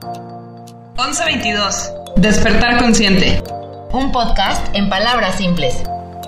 1122. Despertar consciente. Un podcast en palabras simples.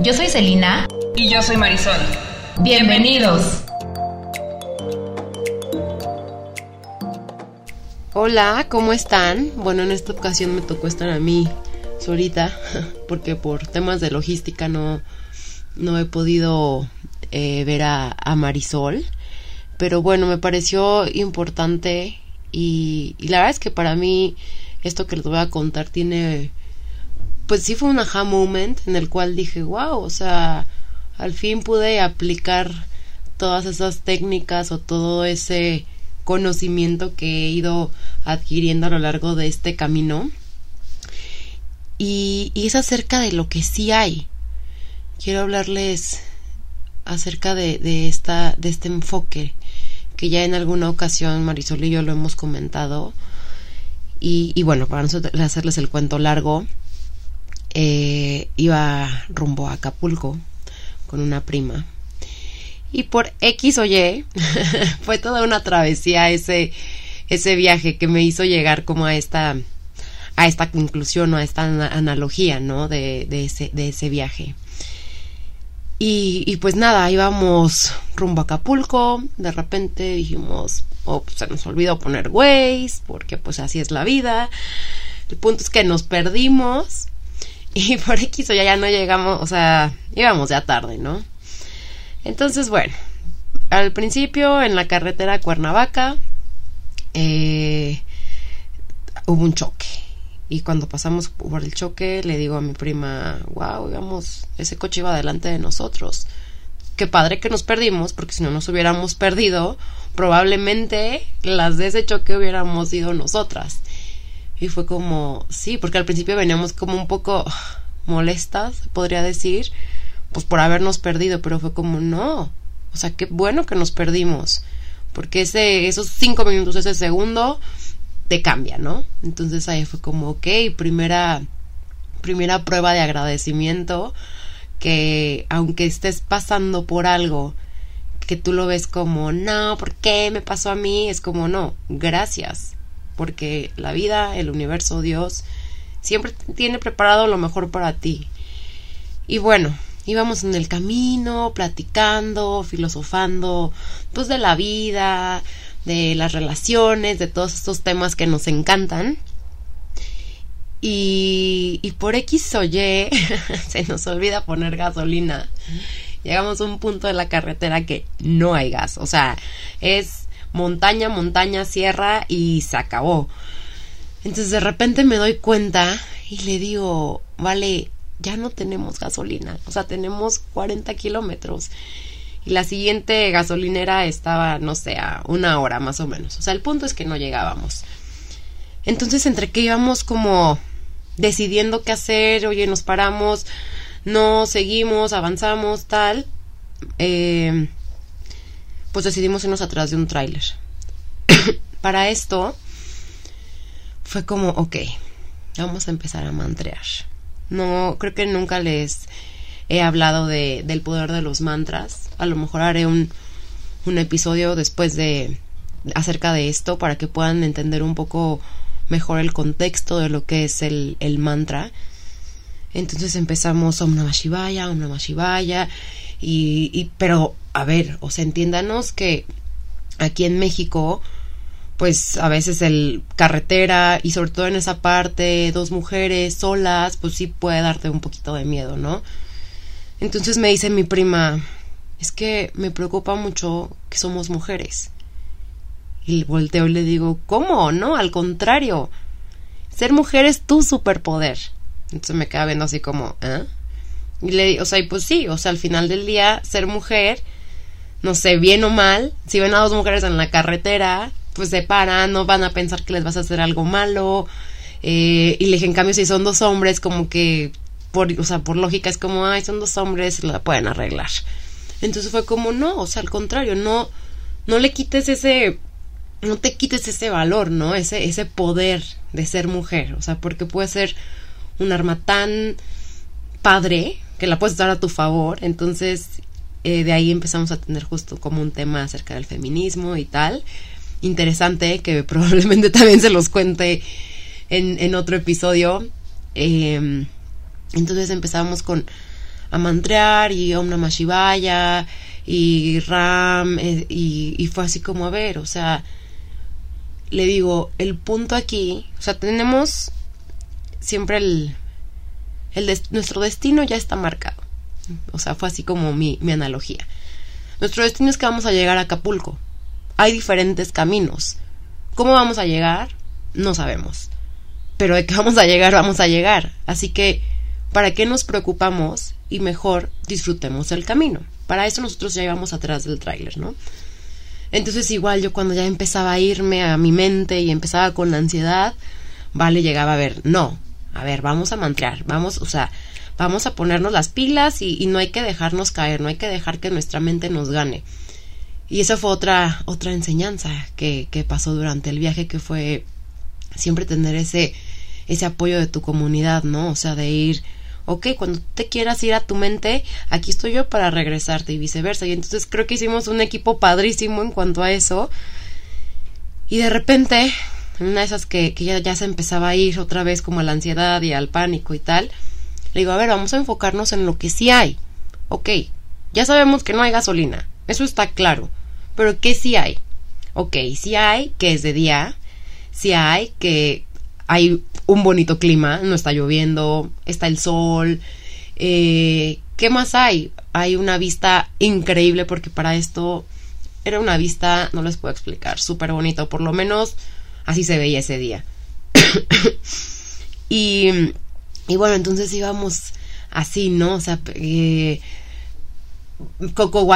Yo soy Celina. Y yo soy Marisol. Bienvenidos. Hola, ¿cómo están? Bueno, en esta ocasión me tocó estar a mí solita, porque por temas de logística no, no he podido eh, ver a, a, Marisol. Pero bueno, me pareció importante y, la verdad es que para mí esto que les voy a contar tiene, pues sí fue un aha moment en el cual dije, wow, o sea, al fin pude aplicar todas esas técnicas o todo ese conocimiento que he ido adquiriendo a lo largo de este camino. Y, es acerca de lo que sí hay. Quiero hablarles acerca de, esta, de este enfoque que ya en alguna ocasión Marisol y yo lo hemos comentado. Y, bueno, para no hacerles el cuento largo, eh, iba rumbo a Acapulco con una prima. Y por X o Y fue toda una travesía ese, ese viaje que me hizo llegar como a esta, a esta conclusión o a esta analogía, ¿no? De, de, ese, de ese viaje. Y, pues nada, íbamos rumbo a Acapulco, de repente dijimos, oh, pues se nos olvidó poner Waze, porque pues así es la vida. El punto es que nos perdimos y por X o ya, ya no llegamos, o sea, íbamos ya tarde, ¿no? Entonces, bueno, al principio en la carretera Cuernavaca eh, hubo un choque y cuando pasamos por el choque, le digo a mi prima, wow, digamos, ese coche iba delante de nosotros. Qué padre que nos perdimos, porque si no nos hubiéramos perdido, probablemente las de ese choque hubiéramos sido nosotras. Y fue como, sí, porque al principio veníamos como un poco molestas, podría decir, pues por habernos perdido, pero fue como, no, o sea, qué bueno que nos perdimos, porque ese, esos cinco minutos, ese segundo, te cambia, ¿no? Entonces ahí fue como, ok, primera, primera prueba de agradecimiento que aunque estés pasando por algo que tú lo ves como, no, ¿por qué me pasó a mí? Es como, no, gracias, porque la vida, el universo, Dios, siempre tiene preparado lo mejor para ti. Y bueno, íbamos en el camino, platicando, filosofando, pues de la vida, de las relaciones, de todos estos temas que nos encantan. Y, por X o Y se nos olvida poner gasolina. Llegamos a un punto de la carretera que no hay gas. O sea, es montaña, montaña, sierra y se acabó. Entonces de repente me doy cuenta y le digo, vale, ya no tenemos gasolina. O sea, tenemos 40 kilómetros y la siguiente gasolinera estaba, no sé, a una hora más o menos. O sea, el punto es que no llegábamos. Entonces, entre que íbamos como decidiendo qué hacer, oye, nos paramos, no seguimos, avanzamos, tal, eh, pues decidimos irnos atrás de un tráiler. Para esto, fue como, ok, vamos a empezar a mantrear. No, creo que nunca les he hablado de, del poder de los mantras. A lo mejor haré un, un episodio después de acerca de esto para que puedan entender un poco mejor el contexto de lo que es el, el mantra. Entonces empezamos Om Namah Shivaya, Om Namah y, y, pero, a ver, o sea, entiéndanos que aquí en México, pues a veces el carretera, y sobre todo en esa parte, dos mujeres solas, pues sí puede darte un poquito de miedo, ¿no? Entonces me dice mi prima, es que me preocupa mucho que somos mujeres. Y volteo y le digo, ¿cómo? No, al contrario. Ser mujer es tu superpoder. Entonces me queda viendo así como, ¿eh? Y le digo, o sea, y pues sí, o sea, al final del día, ser mujer, no sé, bien o mal, si ven a dos mujeres en la carretera, pues se paran, no van a pensar que les vas a hacer algo malo. Eh, y le dije, en cambio, si son dos hombres, como que por, o sea, por lógica es como, ay, son dos hombres, la pueden arreglar. Entonces fue como, no, o sea, al contrario, no, no le quites ese, no te quites ese valor, ¿no? Ese, ese poder de ser mujer, o sea, porque puede ser un arma tan padre que la puedes dar a tu favor, entonces eh, de ahí empezamos a tener justo como un tema acerca del feminismo y tal. interesante que probablemente también se los cuente en, en otro episodio. Em, entonces empezábamos con a mantrear y Om Namah Shivaya y Ram eh, y, fue así como a ver, o sea, le digo, el punto aquí, o sea, tenemos siempre el, el nuestro destino ya está marcado. O sea, fue así como mi, mi analogía. Nuestro destino es que vamos a llegar a Acapulco. Hay diferentes caminos. ¿Cómo vamos a llegar? No sabemos. Pero de que vamos a llegar, vamos a llegar. Así que, ¿para qué nos preocupamos? Y mejor disfrutemos el camino. Para eso nosotros ya íbamos atrás del tráiler, ¿no? Entonces igual yo cuando ya empezaba a irme a mi mente y empezaba con la ansiedad, vale, llegaba a ver, no, a ver, vamos a mantrear, vamos, o sea, vamos a ponernos las pilas y, no hay que dejarnos caer, no hay que dejar que nuestra mente nos gane. Y esa fue otra, otra enseñanza que, que pasó durante el viaje, que fue siempre tener ese, ese apoyo de tu comunidad, ¿no? O sea, de ir, ok, cuando te quieras ir a tu mente, aquí estoy yo para regresarte y viceversa. Y entonces creo que hicimos un equipo padrísimo en cuanto a eso. Y de repente, una de esas que, ya, se empezaba a ir otra vez como a la ansiedad y al pánico y tal, le digo, a ver, vamos a enfocarnos en lo que sí hay. Ok, ya sabemos que no hay gasolina, eso está claro, pero ¿qué sí hay? Ok, sí hay que es de día, sí hay que hay un bonito clima, no está lloviendo, está el sol. Eh, ¿Qué más hay? Hay una vista increíble porque para esto era una vista, no les puedo explicar, súper bonito, por lo menos así se veía ese día. y, bueno, entonces íbamos así, ¿no? O sea, eh, coco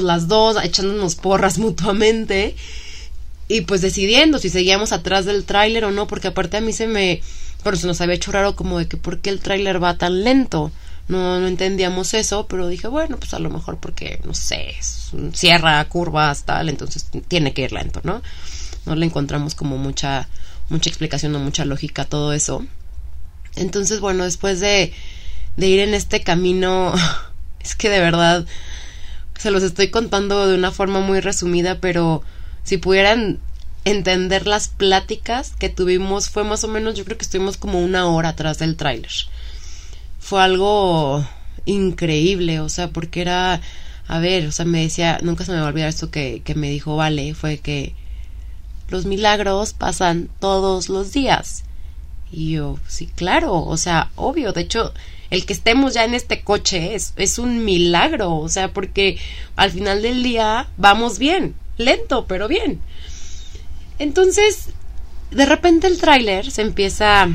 las dos, echándonos porras mutuamente y pues decidiendo si seguíamos atrás del tráiler o no, porque aparte a mí se me, bueno, se nos había hecho raro como de que por qué el tráiler va tan lento. No, no entendíamos eso, pero dije, bueno, pues a lo mejor porque, no sé, cierra curvas, tal, entonces tiene que ir lento, ¿no? No le encontramos como mucha, mucha explicación o mucha lógica a todo eso. Entonces, bueno, después de, de ir en este camino, es que de verdad se los estoy contando de una forma muy resumida, pero si pudieran entender las pláticas que tuvimos, fue más o menos, yo creo que estuvimos como una hora atrás del tráiler. Fue algo increíble, o sea, porque era, a ver, o sea, me decía, nunca se me va a olvidar esto que, que me dijo Vale, fue que los milagros pasan todos los días. Y yo, sí, claro, o sea, obvio, de hecho, el que estemos ya en este coche es, es un milagro, o sea, porque al final del día vamos bien, lento, pero bien. Entonces, de repente el tráiler se empieza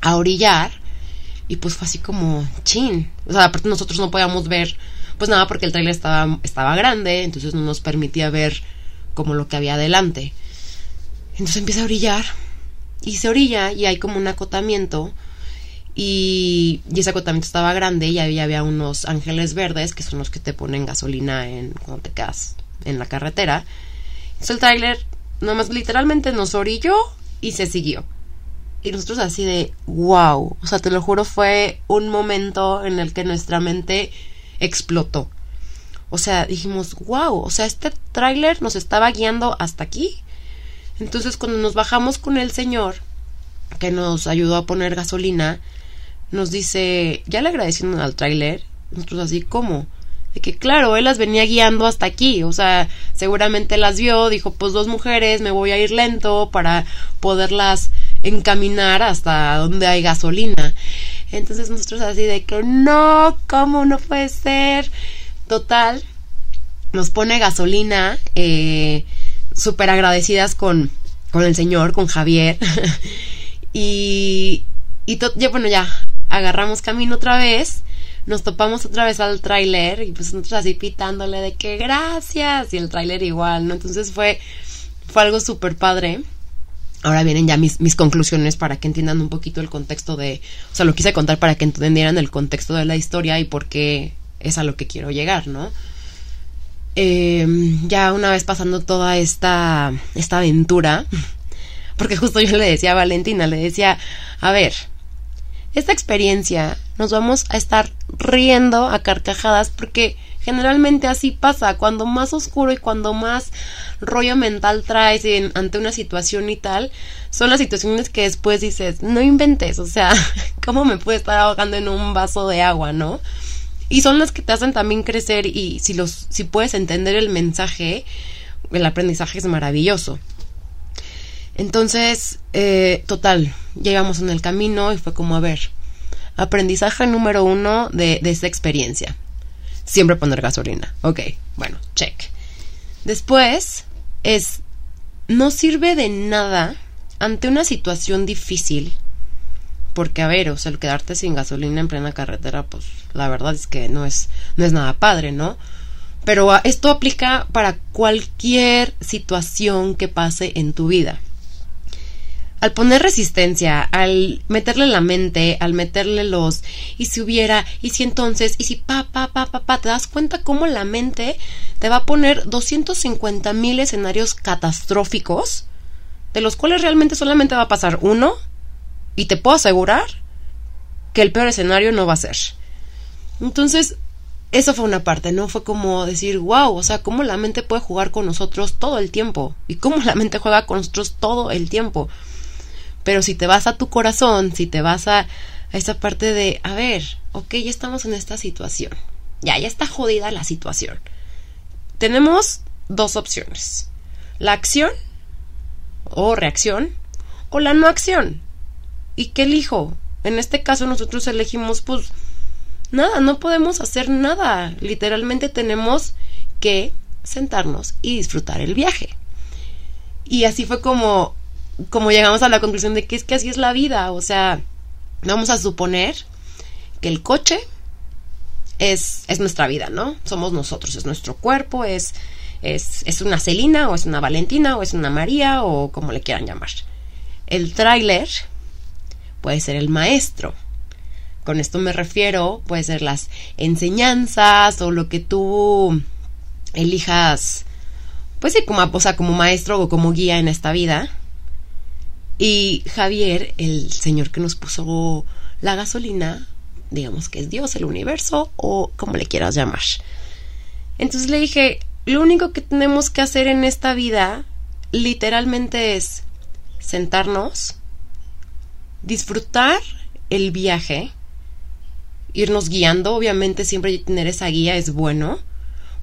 a orillar y pues fue así como chin. O sea, aparte nosotros no podíamos ver pues nada porque el tráiler estaba, estaba grande, entonces no nos permitía ver como lo que había adelante. Entonces empieza a orillar y se orilla y hay como un acotamiento y, y, ese acotamiento estaba grande y había, había unos ángeles verdes que son los que te ponen gasolina en cuando te quedas en la carretera. Entonces el tráiler nomás literalmente nos orilló y se siguió. Y nosotros así de, wow, o sea, te lo juro, fue un momento en el que nuestra mente explotó. O sea, dijimos, wow, o sea, este tráiler nos estaba guiando hasta aquí. Entonces cuando nos bajamos con el señor, que nos ayudó a poner gasolina, nos dice, ya le agradecieron al tráiler. Nosotros así, ¿cómo? De que claro, él las venía guiando hasta aquí, o sea, seguramente las vio, dijo, pues dos mujeres, me voy a ir lento para poderlas encaminar hasta donde hay gasolina. Entonces nosotros así de que no, ¿cómo no puede ser? Total, nos pone gasolina, eh, súper agradecidas con, con el señor, con Javier. y, y ya, bueno, ya, agarramos camino otra vez nos topamos otra vez al tráiler y pues nosotros así pitándole de que gracias y el tráiler igual, ¿no? Entonces fue, fue algo súper padre. Ahora vienen ya mis, mis conclusiones para que entiendan un poquito el contexto de, o sea, lo quise contar para que entendieran el contexto de la historia y por qué es a lo que quiero llegar, ¿no? Em, ya una vez pasando toda esta, esta aventura, porque justo yo le decía a Valentina, le decía, a ver, esta experiencia nos vamos a estar riendo a carcajadas porque Generalmente así pasa, cuando más oscuro y cuando más rollo mental traes ante una situación y tal, son las situaciones que después dices, no inventes, o sea, ¿cómo me puede estar ahogando en un vaso de agua, no? Y son las que te hacen también crecer y si los si puedes entender el mensaje, el aprendizaje es maravilloso. Entonces, eh, total, llegamos en el camino y fue como, a ver, aprendizaje número uno de, de esta experiencia. Siempre poner gasolina. Ok, bueno, check. Después es, no sirve de nada ante una situación difícil porque a ver, o sea, el quedarte sin gasolina en plena carretera, pues la verdad es que no es, no es nada padre, ¿no? Pero ah, esto aplica para cualquier situación que pase en tu vida. Al poner resistencia, al meterle la mente, al meterle los y si hubiera, y si entonces, y si pa, pa, pa, pa, pa, te das cuenta cómo la mente te va a poner 250 mil escenarios catastróficos, de los cuales realmente solamente va a pasar uno y te puedo asegurar que el peor escenario no va a ser. Entonces, eso fue una parte, ¿no? Fue como decir, wow, o sea, cómo la mente puede jugar con nosotros todo el tiempo. Y cómo la mente juega con nosotros todo el tiempo. Pero si te vas a tu corazón, si te vas a, esa parte de, a ver, ok, ya estamos en esta situación. Ya, ya está jodida la situación. Tenemos dos opciones. La acción o reacción o la no acción. ¿Y qué elijo? En este caso nosotros elegimos pues nada, no podemos hacer nada. Literalmente tenemos que sentarnos y disfrutar el viaje. Y así fue como como llegamos a la conclusión de que es que así es la vida, o sea, vamos a suponer que el coche es, es nuestra vida, ¿no? Somos nosotros, es nuestro cuerpo, es, es, es una Celina o es una Valentina o es una María o como le quieran llamar. El tráiler puede ser el maestro. Con esto me refiero, puede ser las enseñanzas o lo que tú elijas, pues sí, como, como maestro o como guía en esta vida. Y Javier, el señor que nos puso la gasolina, digamos que es Dios, el universo o como le quieras llamar. Entonces le dije, lo único que tenemos que hacer en esta vida literalmente es sentarnos, disfrutar el viaje, irnos guiando, obviamente siempre tener esa guía es bueno,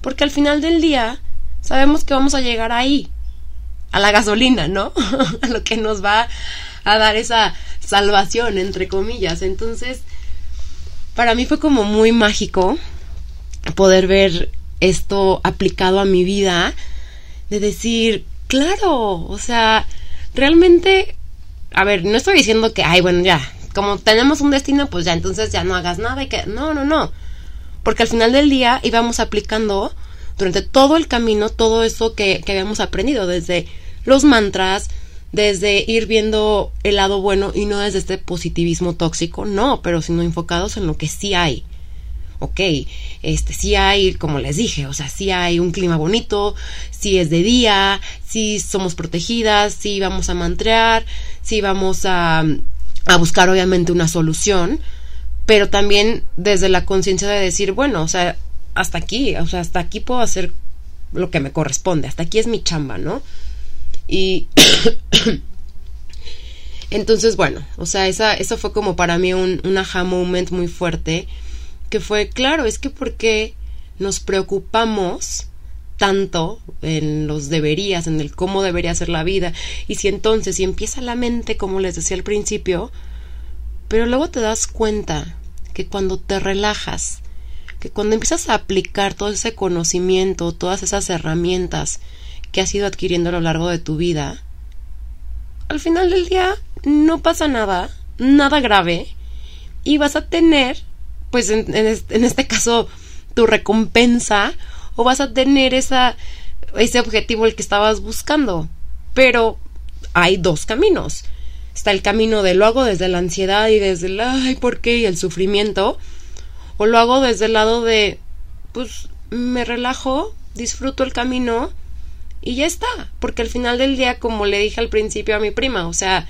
porque al final del día sabemos que vamos a llegar ahí, a la gasolina, ¿no? a lo que nos va a dar esa salvación, entre comillas. Entonces, para mí fue como muy mágico poder ver esto aplicado a mi vida, de decir, claro, o sea, realmente a ver, no estoy diciendo que, ay, bueno, ya, como tenemos un destino, pues ya, entonces ya no hagas nada y que, no, no, no. Porque al final del día íbamos aplicando durante todo el camino todo eso que, que habíamos aprendido, desde los mantras, desde ir viendo el lado bueno y no desde este positivismo tóxico, no, pero sino enfocados en lo que sí hay ok, este, sí hay, como les dije, o sea, sí hay un clima bonito, sí es de día, sí somos protegidas, sí vamos a mantrear, sí vamos a, a buscar obviamente una solución, pero también desde la conciencia de decir, bueno, o sea, hasta aquí, o sea, hasta aquí puedo hacer lo que me corresponde, hasta aquí es mi chamba, ¿no? Y entonces, bueno, o sea, esa, eso fue como para mí un, un aha moment muy fuerte que fue, claro, es que porque nos preocupamos tanto en los deberías, en el cómo debería ser la vida, y si entonces, si empieza la mente, como les decía al principio, pero luego te das cuenta que cuando te relajas, que cuando empiezas a aplicar todo ese conocimiento, todas esas herramientas que has ido adquiriendo a lo largo de tu vida, al final del día no pasa nada, nada grave, y vas a tener pues en, este, caso tu recompensa o vas a tener ese objetivo el que estabas buscando. Pero hay dos caminos. Está el camino de lo hago desde la ansiedad y desde el ay, ¿por qué? y el sufrimiento. O lo hago desde el lado de pues me relajo, disfruto el camino y ya está. Porque al final del día, como le dije al principio a mi prima, o sea,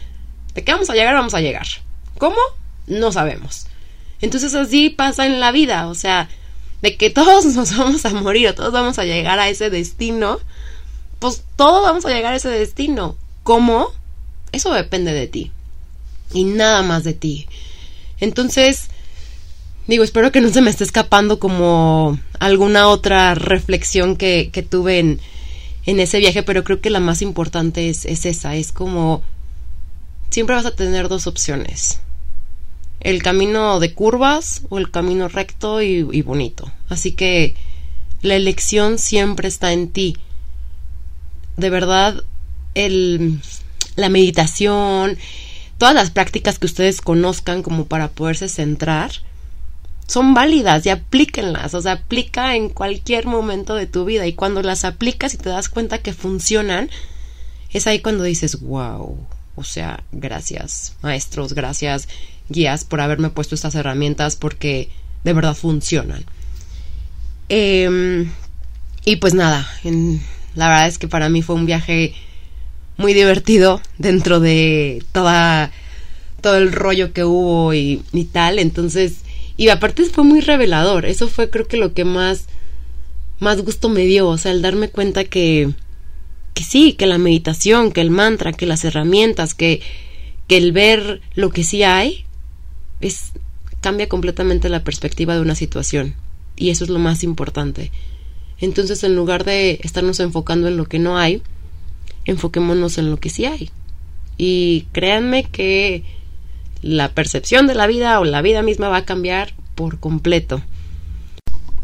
¿de qué vamos a llegar? Vamos a llegar. ¿Cómo? No sabemos. Entonces así pasa en la vida, o sea, de que todos nos vamos a morir o todos vamos a llegar a ese destino, pues todos vamos a llegar a ese destino. ¿Cómo? Eso depende de ti. Y nada más de ti. Entonces, digo, espero que no se me esté escapando como alguna otra reflexión que, que tuve en, en ese viaje, pero creo que la más importante es, es esa, es como siempre vas a tener dos opciones. El camino de curvas o el camino recto y, bonito. Así que la elección siempre está en ti. De verdad, la meditación, todas las prácticas que ustedes conozcan como para poderse centrar, son válidas y aplíquenlas, o sea, aplica en cualquier momento de tu vida y cuando las aplicas y te das cuenta que funcionan, es ahí cuando dices, wow, o sea, gracias maestros, gracias guías por haberme puesto estas herramientas porque de verdad funcionan. Em, y pues nada, la verdad es que para mí fue un viaje muy divertido dentro de toda todo el rollo que hubo y, y tal, entonces y aparte fue muy revelador. Eso fue creo que lo que más, más gusto me dio. O sea, el darme cuenta que, que sí, que la meditación, que el mantra, que las herramientas, que, que el ver lo que sí hay, es, cambia completamente la perspectiva de una situación. Y eso es lo más importante. Entonces, en lugar de estarnos enfocando en lo que no hay, enfoquémonos en lo que sí hay. Y créanme que la percepción de la vida o la vida misma va a cambiar por completo.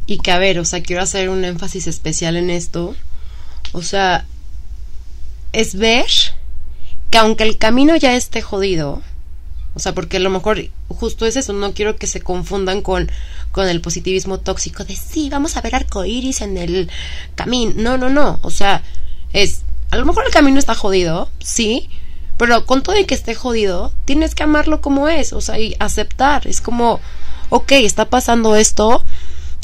Y que a ver, o sea, quiero hacer un énfasis especial en esto. O sea, es ver que aunque el camino ya esté jodido, o sea, porque a lo mejor justo es eso, no quiero que se confundan con, con el positivismo tóxico de sí, vamos a ver arcoíris en el camino. No, no, no. O sea, es, a lo mejor el camino está jodido, sí, pero con todo y que esté jodido, tienes que amarlo como es, o sea, y aceptar. Es como, ok, está pasando esto,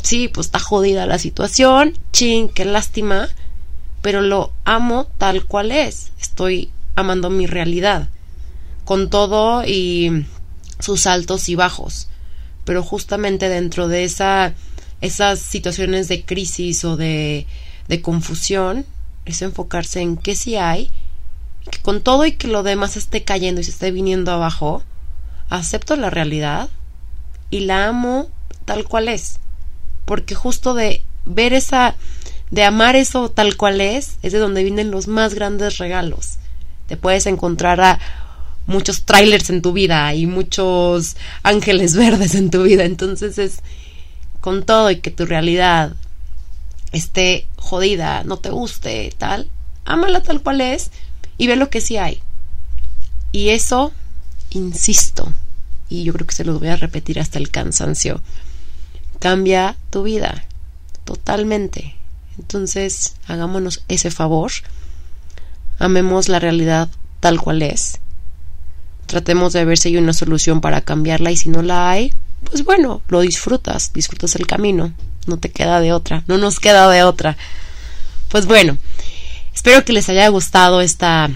sí, pues está jodida la situación, ching, qué lástima, pero lo amo tal cual es. Estoy amando mi realidad, con todo y sus altos y bajos. Pero justamente dentro de esa, esas situaciones de crisis o de, de confusión, es enfocarse en qué sí hay con todo y que lo demás esté cayendo y se esté viniendo abajo, acepto la realidad y la amo tal cual es. Porque justo de ver esa, de amar eso tal cual es, es de donde vienen los más grandes regalos. Te puedes encontrar a muchos trailers en tu vida y muchos ángeles verdes en tu vida. Entonces es con todo y que tu realidad esté jodida, no te guste, tal, ámala tal cual es y ve lo que sí hay. Y eso, insisto, y yo creo que se los voy a repetir hasta el cansancio, cambia tu vida totalmente. Entonces, hagámonos ese favor, amemos la realidad tal cual es, tratemos de ver si hay una solución para cambiarla y si no la hay, pues bueno, lo disfrutas, disfrutas el camino, no te queda de otra, no nos queda de otra. Pues bueno, Espero que les haya gustado esta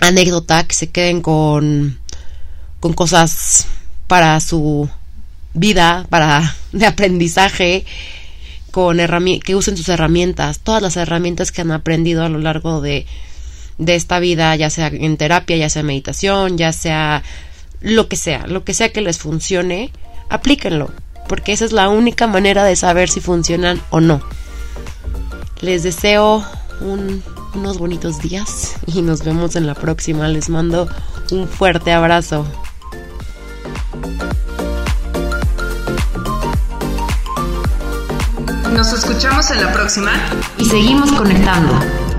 anécdota, que se queden con, con cosas para su vida, para de aprendizaje, con que usen sus herramientas, todas las herramientas que han aprendido a lo largo de, de esta vida, ya sea en terapia, ya sea meditación, ya sea lo que sea, lo que sea que les funcione, aplíquenlo, porque esa es la única manera de saber si funcionan o no. Les deseo un unos bonitos días y nos vemos en la próxima. Les mando un fuerte abrazo. Nos escuchamos en la próxima y seguimos conectando.